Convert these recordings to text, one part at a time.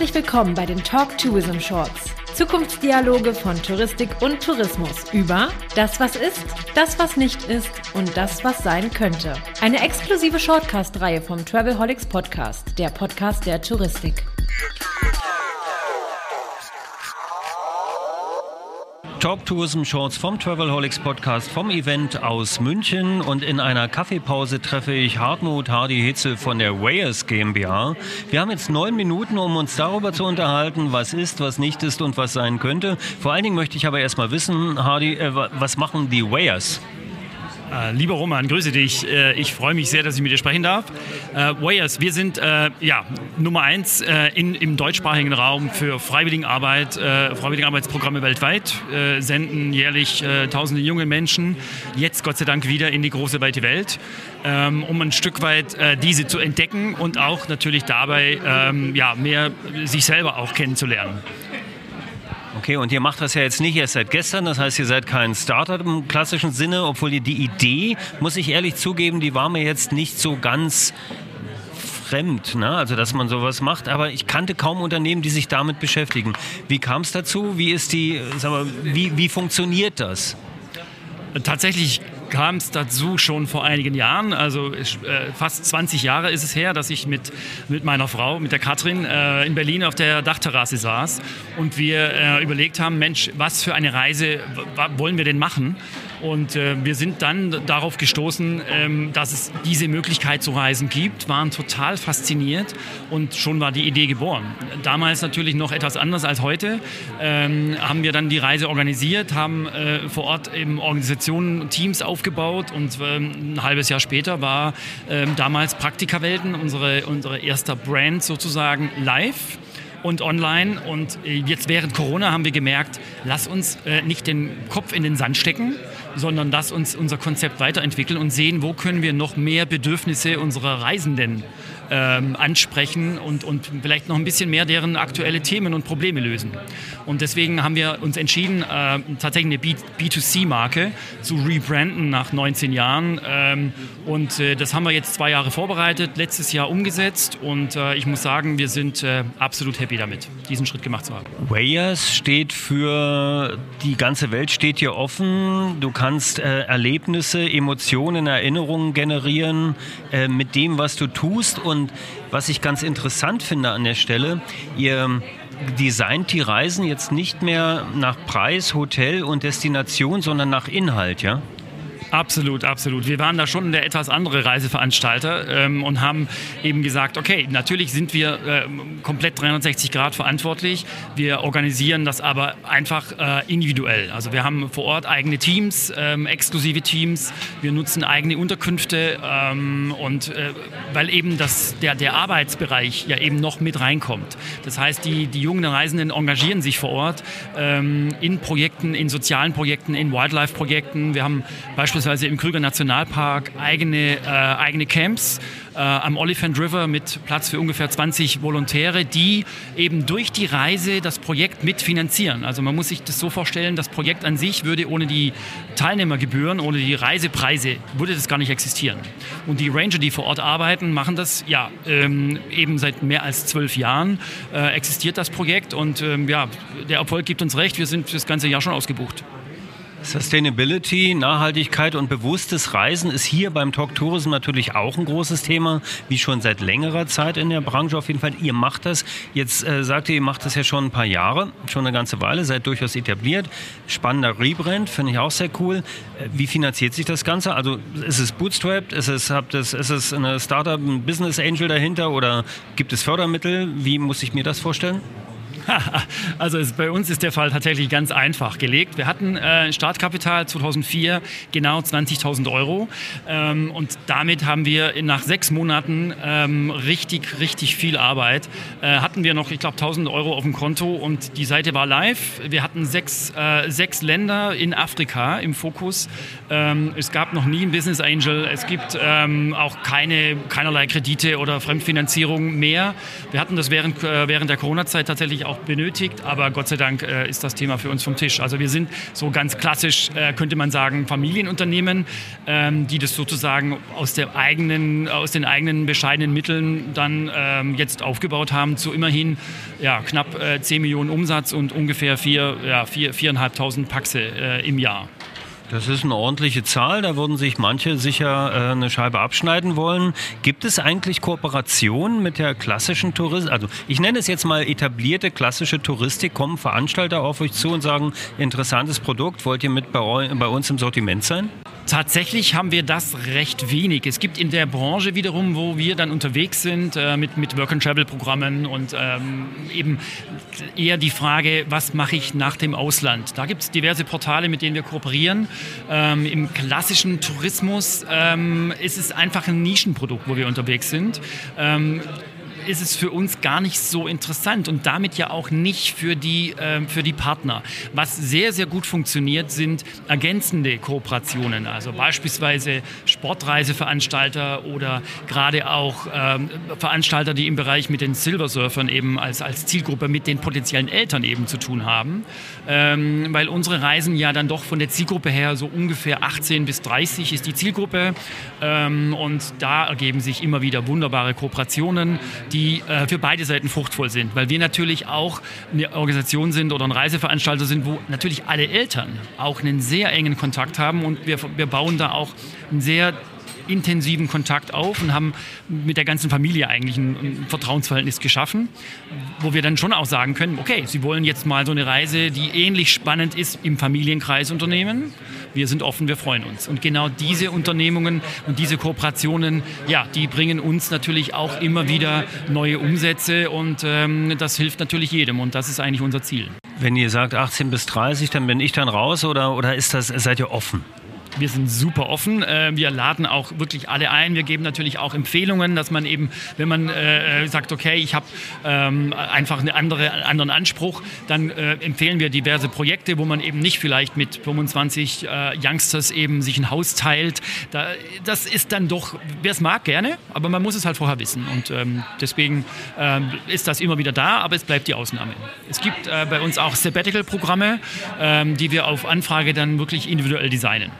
Herzlich willkommen bei den Talk Tourism Shorts. Zukunftsdialoge von Touristik und Tourismus über das, was ist, das, was nicht ist und das, was sein könnte. Eine exklusive Shortcast-Reihe vom Travelholics Podcast, der Podcast der Touristik. Talk Tourism Shorts vom Travelholics Podcast vom Event aus München und in einer Kaffeepause treffe ich Hartmut Hardy Hitzel von der Wayers GmbH. Wir haben jetzt neun Minuten, um uns darüber zu unterhalten, was ist, was nicht ist und was sein könnte. Vor allen Dingen möchte ich aber erstmal wissen, Hardy, äh, was machen die Wayers? Äh, lieber Roman, grüße dich. Äh, ich freue mich sehr, dass ich mit dir sprechen darf. Äh, Wayers, wir sind ja, Nummer eins in, im deutschsprachigen Raum für Freiwilligenarbeit, Freiwilligenarbeitsprogramme weltweit, senden jährlich tausende junge Menschen, jetzt Gott sei Dank wieder in die große weite Welt, ähm, um ein Stück weit diese zu entdecken und auch natürlich dabei ähm, ja, mehr sich selber auch kennenzulernen. Okay, und ihr macht das ja jetzt nicht erst seit gestern, das heißt, ihr seid kein Startup im klassischen Sinne, obwohl die Idee, muss ich ehrlich zugeben, die war mir jetzt nicht so ganz fremd, ne? also dass man sowas macht, aber ich kannte kaum Unternehmen, die sich damit beschäftigen. Wie kam es dazu? Wie ist die, sag mal, wie, wie funktioniert das? Tatsächlich kam es dazu schon vor einigen Jahren, also äh, fast 20 Jahre ist es her, dass ich mit, mit meiner Frau, mit der Katrin, äh, in Berlin auf der Dachterrasse saß und wir äh, überlegt haben, Mensch, was für eine Reise wollen wir denn machen? Und äh, wir sind dann darauf gestoßen, ähm, dass es diese Möglichkeit zu reisen gibt, waren total fasziniert und schon war die Idee geboren. Damals natürlich noch etwas anders als heute. Ähm, haben wir dann die Reise organisiert, haben äh, vor Ort eben Organisationen, Teams aufgebaut und ähm, ein halbes Jahr später war ähm, damals Praktikerwelten, unsere, unsere erster Brand sozusagen live und online. Und äh, jetzt während Corona haben wir gemerkt, lass uns äh, nicht den Kopf in den Sand stecken, sondern lass uns unser Konzept weiterentwickeln und sehen, wo können wir noch mehr Bedürfnisse unserer Reisenden ähm, ansprechen und, und vielleicht noch ein bisschen mehr deren aktuelle Themen und Probleme lösen. Und deswegen haben wir uns entschieden, äh, tatsächlich eine B2C-Marke zu rebranden nach 19 Jahren. Ähm, und äh, das haben wir jetzt zwei Jahre vorbereitet, letztes Jahr umgesetzt und äh, ich muss sagen, wir sind äh, absolut happy damit, diesen Schritt gemacht zu haben. Wayers steht für die ganze Welt steht hier offen. Du kannst äh, Erlebnisse, Emotionen, Erinnerungen generieren äh, mit dem, was du tust und und was ich ganz interessant finde an der Stelle, ihr designt die Reisen jetzt nicht mehr nach Preis, Hotel und Destination, sondern nach Inhalt, ja? Absolut, absolut. Wir waren da schon der etwas andere Reiseveranstalter ähm, und haben eben gesagt, okay, natürlich sind wir äh, komplett 360 Grad verantwortlich. Wir organisieren das aber einfach äh, individuell. Also wir haben vor Ort eigene Teams, ähm, exklusive Teams. Wir nutzen eigene Unterkünfte ähm, und äh, weil eben das, der, der Arbeitsbereich ja eben noch mit reinkommt. Das heißt, die, die jungen Reisenden engagieren sich vor Ort ähm, in Projekten, in sozialen Projekten, in Wildlife-Projekten. Wir haben beispielsweise beispielsweise im Krüger Nationalpark eigene, äh, eigene Camps äh, am Oliphant River mit Platz für ungefähr 20 Volontäre, die eben durch die Reise das Projekt mitfinanzieren. Also man muss sich das so vorstellen, das Projekt an sich würde ohne die Teilnehmergebühren, ohne die Reisepreise, würde das gar nicht existieren. Und die Ranger, die vor Ort arbeiten, machen das ja ähm, eben seit mehr als zwölf Jahren äh, existiert das Projekt und ähm, ja, der Erfolg gibt uns recht, wir sind das ganze Jahr schon ausgebucht. Sustainability, Nachhaltigkeit und bewusstes Reisen ist hier beim Talk Tourism natürlich auch ein großes Thema, wie schon seit längerer Zeit in der Branche auf jeden Fall. Ihr macht das, jetzt äh, sagt ihr, ihr macht das ja schon ein paar Jahre, schon eine ganze Weile, seid durchaus etabliert. Spannender Rebrand, finde ich auch sehr cool. Äh, wie finanziert sich das Ganze? Also ist es bootstrapped, ist es, habt es, ist es eine Startup, ein Business Angel dahinter oder gibt es Fördermittel? Wie muss ich mir das vorstellen? also es, bei uns ist der Fall tatsächlich ganz einfach gelegt. Wir hatten äh, Startkapital 2004 genau 20.000 Euro ähm, und damit haben wir nach sechs Monaten ähm, richtig, richtig viel Arbeit. Äh, hatten wir noch, ich glaube, 1.000 Euro auf dem Konto und die Seite war live. Wir hatten sechs, äh, sechs Länder in Afrika im Fokus. Ähm, es gab noch nie einen Business Angel. Es gibt ähm, auch keine, keinerlei Kredite oder Fremdfinanzierung mehr. Wir hatten das während, äh, während der Corona-Zeit tatsächlich auch benötigt, aber Gott sei Dank äh, ist das Thema für uns vom Tisch. Also wir sind so ganz klassisch, äh, könnte man sagen, Familienunternehmen, ähm, die das sozusagen aus, der eigenen, aus den eigenen bescheidenen Mitteln dann ähm, jetzt aufgebaut haben zu immerhin ja, knapp äh, 10 Millionen Umsatz und ungefähr 4, ja, 4, 4.500 Paxe äh, im Jahr. Das ist eine ordentliche Zahl, da würden sich manche sicher äh, eine Scheibe abschneiden wollen. Gibt es eigentlich Kooperationen mit der klassischen Touristik? Also ich nenne es jetzt mal etablierte klassische Touristik. Kommen Veranstalter auf euch zu und sagen, interessantes Produkt, wollt ihr mit bei, bei uns im Sortiment sein? Tatsächlich haben wir das recht wenig. Es gibt in der Branche wiederum, wo wir dann unterwegs sind äh, mit, mit Work-and-Travel-Programmen und ähm, eben eher die Frage, was mache ich nach dem Ausland? Da gibt es diverse Portale, mit denen wir kooperieren. Ähm, Im klassischen Tourismus ähm, ist es einfach ein Nischenprodukt, wo wir unterwegs sind. Ist es für uns gar nicht so interessant und damit ja auch nicht für die, äh, für die Partner. Was sehr, sehr gut funktioniert, sind ergänzende Kooperationen, also beispielsweise Sportreiseveranstalter oder gerade auch ähm, Veranstalter, die im Bereich mit den Silversurfern eben als, als Zielgruppe mit den potenziellen Eltern eben zu tun haben, ähm, weil unsere Reisen ja dann doch von der Zielgruppe her so ungefähr 18 bis 30 ist die Zielgruppe ähm, und da ergeben sich immer wieder wunderbare Kooperationen die äh, für beide Seiten fruchtvoll sind, weil wir natürlich auch eine Organisation sind oder ein Reiseveranstalter sind, wo natürlich alle Eltern auch einen sehr engen Kontakt haben und wir, wir bauen da auch einen sehr intensiven Kontakt auf und haben mit der ganzen Familie eigentlich ein, ein, Vertrauensverhältnis geschaffen, wo wir dann schon auch sagen können, okay, Sie wollen jetzt mal so eine Reise, die ähnlich spannend ist, im Familienkreis unternehmen. Wir sind offen, wir freuen uns. Und genau diese Unternehmungen und diese Kooperationen, ja, die bringen uns natürlich auch immer wieder neue Umsätze und ähm, das hilft natürlich jedem und das ist eigentlich unser Ziel. Wenn ihr sagt 18 bis 30, dann bin ich dann raus oder, oder ist das, seid ihr offen? Wir sind super offen. Äh, wir laden auch wirklich alle ein. Wir geben natürlich auch Empfehlungen, dass man eben, wenn man äh, sagt, okay, ich habe ähm, einfach einen andere, anderen Anspruch, dann äh, empfehlen wir diverse Projekte, wo man eben nicht vielleicht mit 25 Youngsters eben sich ein Haus teilt. das ist dann doch, wer es mag, gerne, aber man muss es halt vorher wissen. Und ähm, deswegen ähm, ist das immer wieder da, aber es bleibt die Ausnahme. Es gibt bei uns auch Sabbatical-Programme, die wir auf Anfrage dann wirklich individuell designen.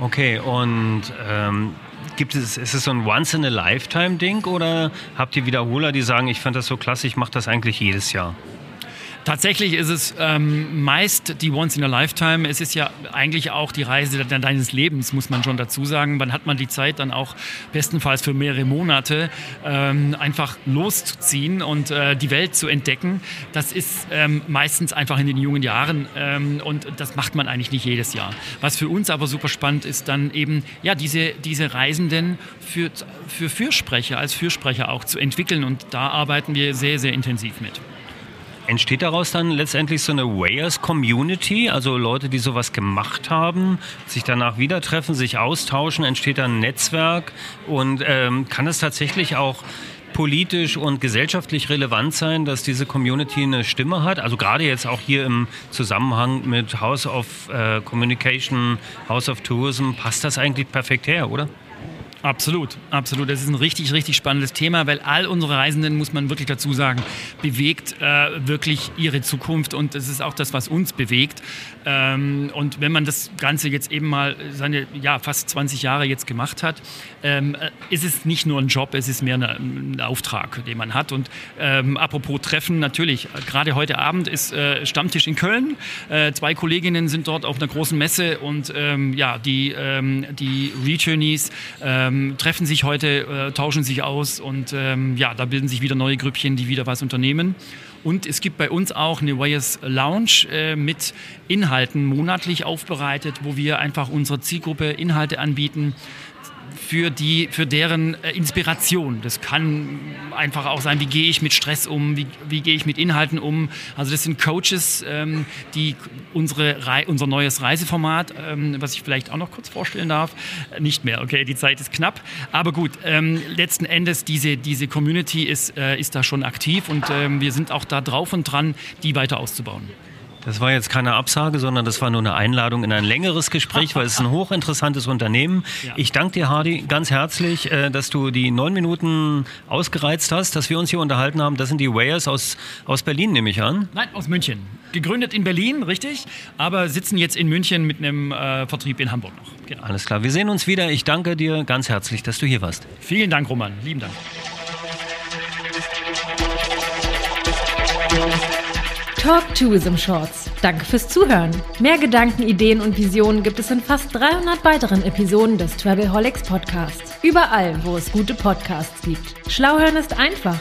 Okay, und ähm, gibt es, ist es so ein Once-in-a-Lifetime-Ding oder habt ihr Wiederholer, die sagen, ich fand das so klasse, ich mache das eigentlich jedes Jahr? Tatsächlich ist es ähm, meist die Once in a Lifetime. Es ist ja eigentlich auch die Reise deines Lebens, muss man schon dazu sagen. Wann hat man die Zeit dann auch bestenfalls für mehrere Monate ähm, einfach loszuziehen und äh, die Welt zu entdecken? Das ist ähm, meistens einfach in den jungen Jahren ähm, und das macht man eigentlich nicht jedes Jahr. Was für uns aber super spannend ist, dann eben ja diese, diese Reisenden für, für Fürsprecher, als Fürsprecher auch zu entwickeln und da arbeiten wir sehr, sehr intensiv mit. Entsteht daraus dann letztendlich so eine Wayers-Community, also Leute, die sowas gemacht haben, sich danach wieder treffen, sich austauschen, entsteht dann ein Netzwerk und ähm, kann es tatsächlich auch politisch und gesellschaftlich relevant sein, dass diese Community eine Stimme hat? Also gerade jetzt auch hier im Zusammenhang mit House of äh, Communication, House of Tourism, passt das eigentlich perfekt her, oder? Absolut, absolut. Das ist ein richtig, richtig spannendes Thema, weil all unsere Reisenden, muss man wirklich dazu sagen, bewegt äh, wirklich ihre Zukunft und das ist auch das, was uns bewegt. Ähm, und wenn man das Ganze jetzt eben mal seine ja, fast 20 Jahre jetzt gemacht hat, ähm, äh, ist es nicht nur ein Job, es ist mehr eine, ein Auftrag, den man hat. Und ähm, apropos Treffen, natürlich, gerade heute Abend ist äh, Stammtisch in Köln. Äh, zwei Kolleginnen sind dort auf einer großen Messe und ähm, ja, die, ähm, die Returnees äh, ähm, treffen sich heute, äh, tauschen sich aus und ähm, ja, da bilden sich wieder neue Grüppchen, die wieder was unternehmen. Und es gibt bei uns auch eine Wayers Lounge äh, mit Inhalten monatlich aufbereitet, wo wir einfach unserer Zielgruppe Inhalte anbieten, für, die, für deren äh, Inspiration. Das kann einfach auch sein, wie gehe ich mit Stress um, wie, wie gehe ich mit Inhalten um. Also das sind Coaches, ähm, die unsere unser neues Reiseformat, ähm, was ich vielleicht auch noch kurz vorstellen darf, äh, nicht mehr, okay, die Zeit ist knapp. Aber gut, ähm, letzten Endes, diese, diese Community ist, äh, ist da schon aktiv und ähm, wir sind auch da drauf und dran, die weiter auszubauen. Das war jetzt keine Absage, sondern das war nur eine Einladung in ein längeres Gespräch, weil es ist ein hochinteressantes Unternehmen. Ja. Ich danke dir, Hardy, ganz herzlich, äh, dass du die neun Minuten ausgereizt hast, dass wir uns hier unterhalten haben. Das sind die Wayers aus, aus Berlin, nehme ich an. Nein, aus München. Gegründet in Berlin, richtig, aber sitzen jetzt in München mit einem äh, Vertrieb in Hamburg noch. Genau. Alles klar, wir sehen uns wieder. Ich danke dir ganz herzlich, dass du hier warst. Vielen Dank, Roman. Lieben Dank. Talk Tourism Shorts. Danke fürs Zuhören. Mehr Gedanken, Ideen und Visionen gibt es in fast 300 weiteren Episoden des Travelholics Podcasts. Überall, wo es gute Podcasts gibt. Schlau hören ist einfach.